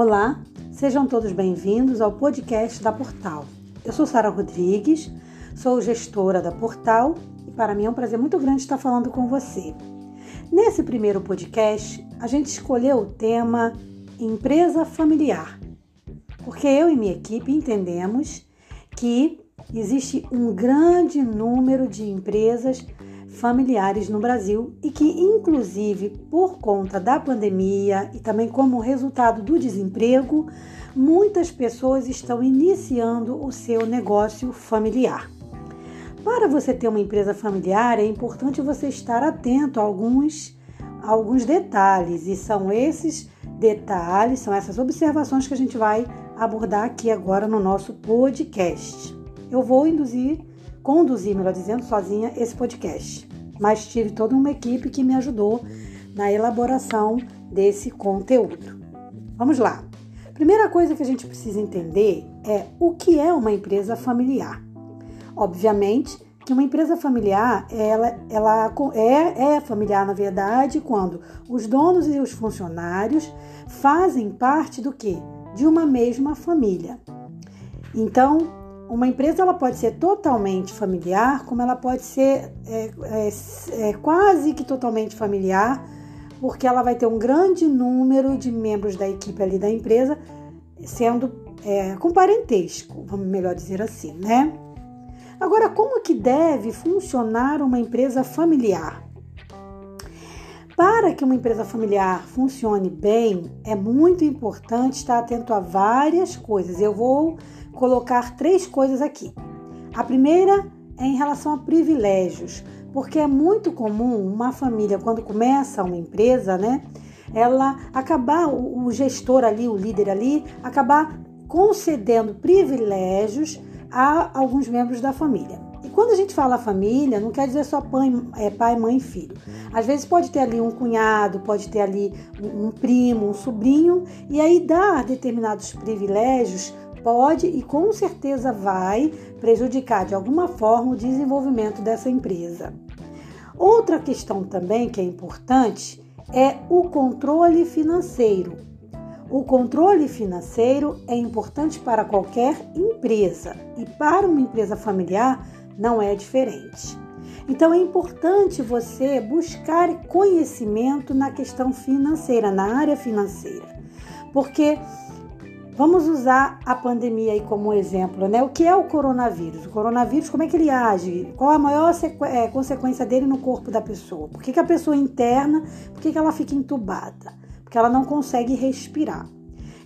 Olá, sejam todos bem-vindos ao podcast da Portal. Eu sou Sara Rodrigues, sou gestora da Portal e para mim é um prazer muito grande estar falando com você. Nesse primeiro podcast, a gente escolheu o tema empresa familiar, porque eu e minha equipe entendemos que existe um grande número de empresas familiares no Brasil e que, inclusive, por conta da pandemia e também como resultado do desemprego, muitas pessoas estão iniciando o seu negócio familiar. Para você ter uma empresa familiar, é importante você estar atento a alguns, a alguns detalhes, e são esses detalhes, são essas observações que a gente vai abordar aqui agora no nosso podcast. Eu vou induzir, conduzir, melhor dizendo, sozinha esse podcast mas tive toda uma equipe que me ajudou na elaboração desse conteúdo. Vamos lá. Primeira coisa que a gente precisa entender é o que é uma empresa familiar. Obviamente que uma empresa familiar ela, ela é, é familiar na verdade quando os donos e os funcionários fazem parte do que? De uma mesma família. Então, uma empresa ela pode ser totalmente familiar, como ela pode ser é, é, é, quase que totalmente familiar, porque ela vai ter um grande número de membros da equipe ali da empresa sendo é, com parentesco, vamos melhor dizer assim, né? Agora, como que deve funcionar uma empresa familiar? Para que uma empresa familiar funcione bem, é muito importante estar atento a várias coisas. Eu vou colocar três coisas aqui. A primeira é em relação a privilégios, porque é muito comum uma família, quando começa uma empresa, né, ela acabar, o gestor ali, o líder ali, acabar concedendo privilégios a alguns membros da família. E quando a gente fala família, não quer dizer só pai, é, pai mãe e filho. Às vezes pode ter ali um cunhado, pode ter ali um primo, um sobrinho, e aí dar determinados privilégios pode e com certeza vai prejudicar de alguma forma o desenvolvimento dessa empresa. Outra questão também que é importante é o controle financeiro. O controle financeiro é importante para qualquer empresa e para uma empresa familiar não é diferente. Então é importante você buscar conhecimento na questão financeira, na área financeira, porque Vamos usar a pandemia aí como exemplo, né? O que é o coronavírus? O coronavírus, como é que ele age? Qual a maior é, consequência dele no corpo da pessoa? Por que, que a pessoa interna, por que, que ela fica entubada? Porque ela não consegue respirar.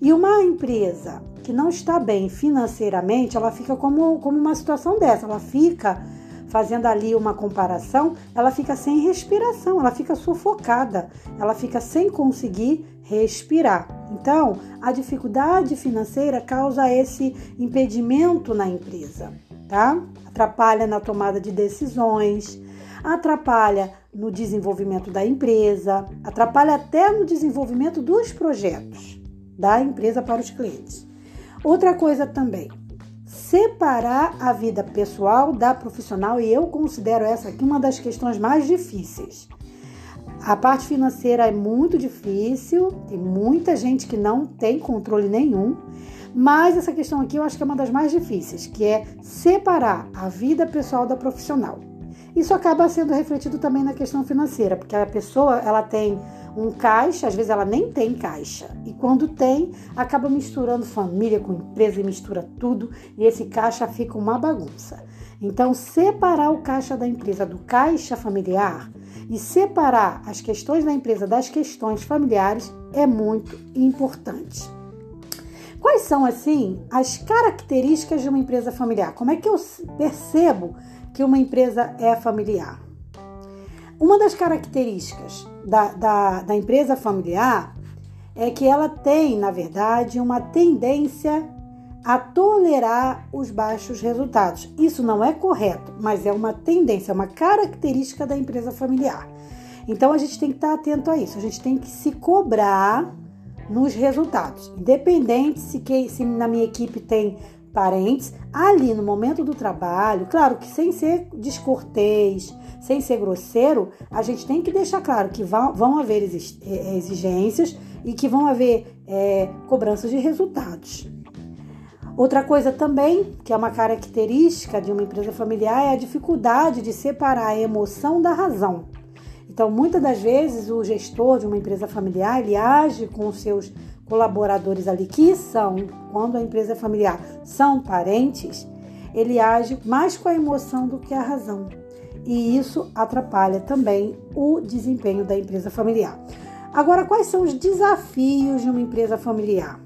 E uma empresa que não está bem financeiramente, ela fica como, como uma situação dessa, ela fica fazendo ali uma comparação, ela fica sem respiração, ela fica sufocada, ela fica sem conseguir respirar. Então, a dificuldade financeira causa esse impedimento na empresa, tá? Atrapalha na tomada de decisões, atrapalha no desenvolvimento da empresa, atrapalha até no desenvolvimento dos projetos da empresa para os clientes. Outra coisa também, separar a vida pessoal da profissional, e eu considero essa aqui uma das questões mais difíceis. A parte financeira é muito difícil, tem muita gente que não tem controle nenhum, mas essa questão aqui eu acho que é uma das mais difíceis, que é separar a vida pessoal da profissional. Isso acaba sendo refletido também na questão financeira, porque a pessoa ela tem um caixa, às vezes ela nem tem caixa. E quando tem, acaba misturando família com empresa e mistura tudo, e esse caixa fica uma bagunça. Então, separar o caixa da empresa do caixa familiar e separar as questões da empresa das questões familiares é muito importante. Quais são, assim, as características de uma empresa familiar? Como é que eu percebo que uma empresa é familiar? Uma das características da, da, da empresa familiar é que ela tem, na verdade, uma tendência a tolerar os baixos resultados. Isso não é correto, mas é uma tendência, é uma característica da empresa familiar. Então a gente tem que estar atento a isso, a gente tem que se cobrar nos resultados. Independente se, que, se na minha equipe tem parentes ali no momento do trabalho, claro que sem ser descortês, sem ser grosseiro, a gente tem que deixar claro que vão, haver é, exigências e que vão haver é, cobranças de resultados. Outra coisa também, que é uma característica de uma empresa familiar, é a dificuldade de separar a emoção da razão. Então, muitas das vezes, o gestor de uma empresa familiar, ele age com os seus colaboradores ali, que são, quando a empresa é familiar, são parentes, ele age mais com a emoção do que a razão. E isso atrapalha também o desempenho da empresa familiar. Agora, quais são os desafios de uma empresa familiar?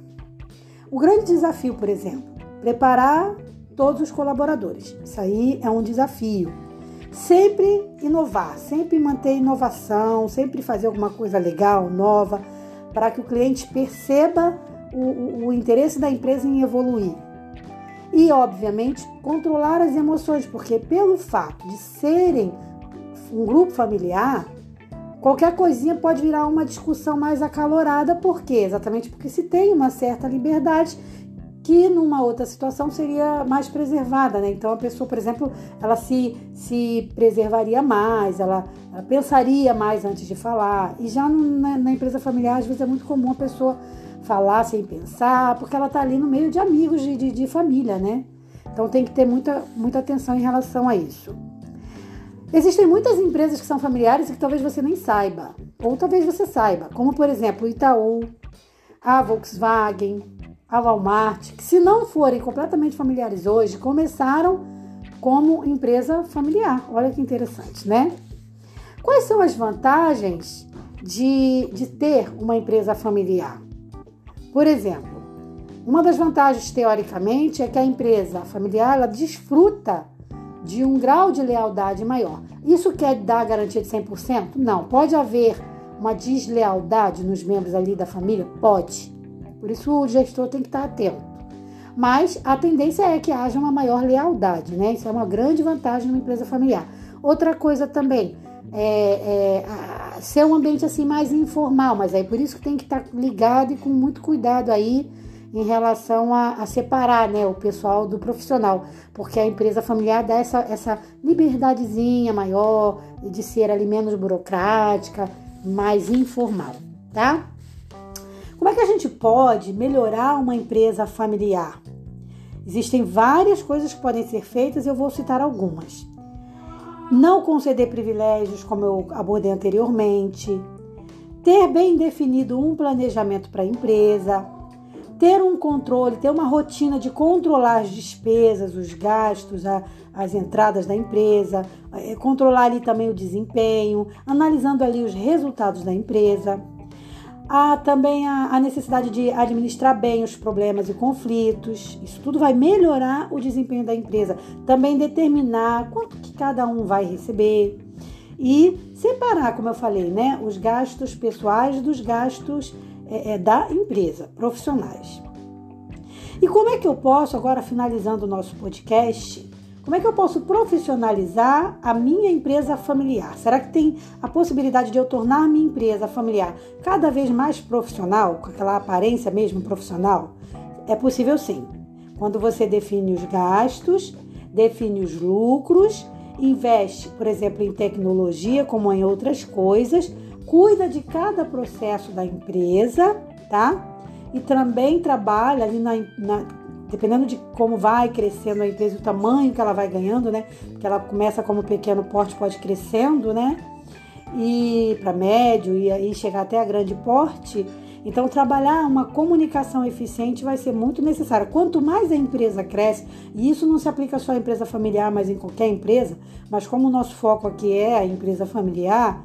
O grande desafio, por exemplo, preparar todos os colaboradores. Isso aí é um desafio. Sempre inovar, sempre manter inovação, sempre fazer alguma coisa legal, nova, para que o cliente perceba o, o, interesse da empresa em evoluir. E, obviamente, controlar as emoções, porque pelo fato de serem um grupo familiar, qualquer coisinha pode virar uma discussão mais acalorada, por quê? Exatamente porque se tem uma certa liberdade que numa outra situação seria mais preservada, né? Então a pessoa, por exemplo, ela se, se preservaria mais, ela, ela pensaria mais antes de falar. E já na, na, empresa familiar, às vezes é muito comum a pessoa falar sem pensar, porque ela está ali no meio de amigos, de, de, de família, né? Então tem que ter muita, muita atenção em relação a isso. Existem muitas empresas que são familiares e que talvez você nem saiba, ou talvez você saiba, como por exemplo o Itaú, a Volkswagen, a Walmart, que se não forem completamente familiares hoje, começaram como empresa familiar. Olha que interessante, né? Quais são as vantagens de, de ter uma empresa familiar? Por exemplo, uma das vantagens, teoricamente, é que a empresa familiar ela desfruta de um grau de lealdade maior. Isso quer dar garantia de 100%? Não. Pode haver uma deslealdade nos membros ali da família? Pode. Por isso o gestor tem que estar atento. Mas a tendência é que haja uma maior lealdade, né? Isso é uma grande vantagem numa empresa familiar. Outra coisa também é, é ser um ambiente assim mais informal, mas aí por isso que tem que estar ligado e com muito cuidado aí em relação a, a, separar né, o pessoal do profissional, porque a empresa familiar dá essa, essa liberdadezinha maior de ser ali menos burocrática, mais informal, tá? É que a gente pode melhorar uma empresa familiar? Existem várias coisas que podem ser feitas eu vou citar algumas. Não conceder privilégios, como eu abordei anteriormente. Ter bem definido um planejamento para a empresa. Ter um controle, ter uma rotina de controlar as despesas, os gastos, a, as entradas da empresa, é, controlar ali também o desempenho, analisando ali os resultados da empresa Há também a, a, necessidade de administrar bem os problemas e conflitos. Isso tudo vai melhorar o desempenho da empresa. Também determinar quanto que cada um vai receber. E separar, como eu falei, né, os gastos pessoais dos gastos é, é, da empresa, profissionais. E como é que eu posso, agora finalizando o nosso podcast, como é que eu posso profissionalizar a minha empresa familiar? Será que tem a possibilidade de eu tornar minha empresa familiar cada vez mais profissional, com aquela aparência mesmo profissional? É possível sim. Quando você define os gastos, define os lucros, investe, por exemplo, em tecnologia, como em outras coisas, cuida de cada processo da empresa, tá? E também trabalha ali na, na dependendo de como vai crescendo a empresa, o tamanho que ela vai ganhando, né? Porque ela começa como pequeno porte, pode crescendo, né? E para médio e aí chegar até a grande porte. Então, trabalhar uma comunicação eficiente vai ser muito necessário. Quanto mais a empresa cresce, e isso não se aplica só à empresa familiar, mas em qualquer empresa, mas como o nosso foco aqui é a empresa familiar,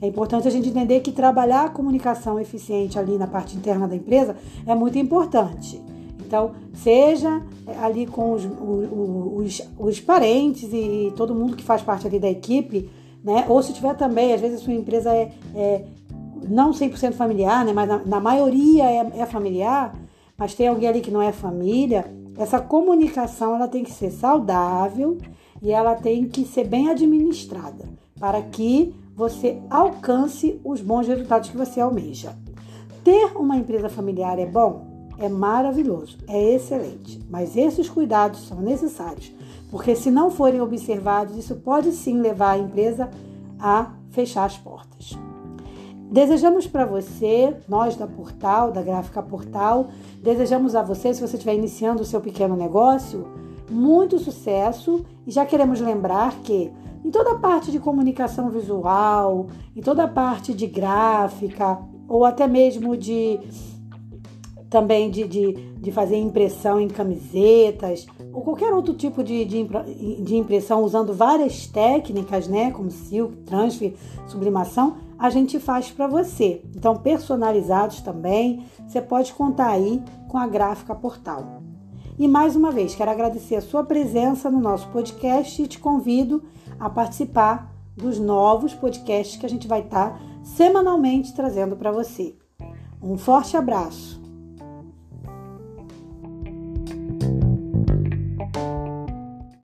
é importante a gente entender que trabalhar a comunicação eficiente ali na parte interna da empresa é muito importante. Então, seja ali com os, os, os, parentes e todo mundo que faz parte ali da equipe, né? Ou se tiver também, às vezes a sua empresa é, é não 100% familiar, né? Mas na, na maioria é, é familiar, mas tem alguém ali que não é família, essa comunicação ela tem que ser saudável e ela tem que ser bem administrada para que você alcance os bons resultados que você almeja. Ter uma empresa familiar é bom? É maravilhoso, é excelente, mas esses cuidados são necessários, porque se não forem observados, isso pode sim levar a empresa a fechar as portas. Desejamos para você, nós da Portal, da Gráfica Portal, desejamos a você, se você estiver iniciando o seu pequeno negócio, muito sucesso e já queremos lembrar que em toda a parte de comunicação visual, em toda a parte de gráfica, ou até mesmo de também de, de, de fazer impressão em camisetas ou qualquer outro tipo de, de, de impressão usando várias técnicas, né, como silk, transfer, sublimação, a gente faz para você. Então, personalizados também, você pode contar aí com a Gráfica Portal. E mais uma vez, quero agradecer a sua presença no nosso podcast e te convido a participar dos novos podcasts que a gente vai estar semanalmente trazendo para você. Um forte abraço!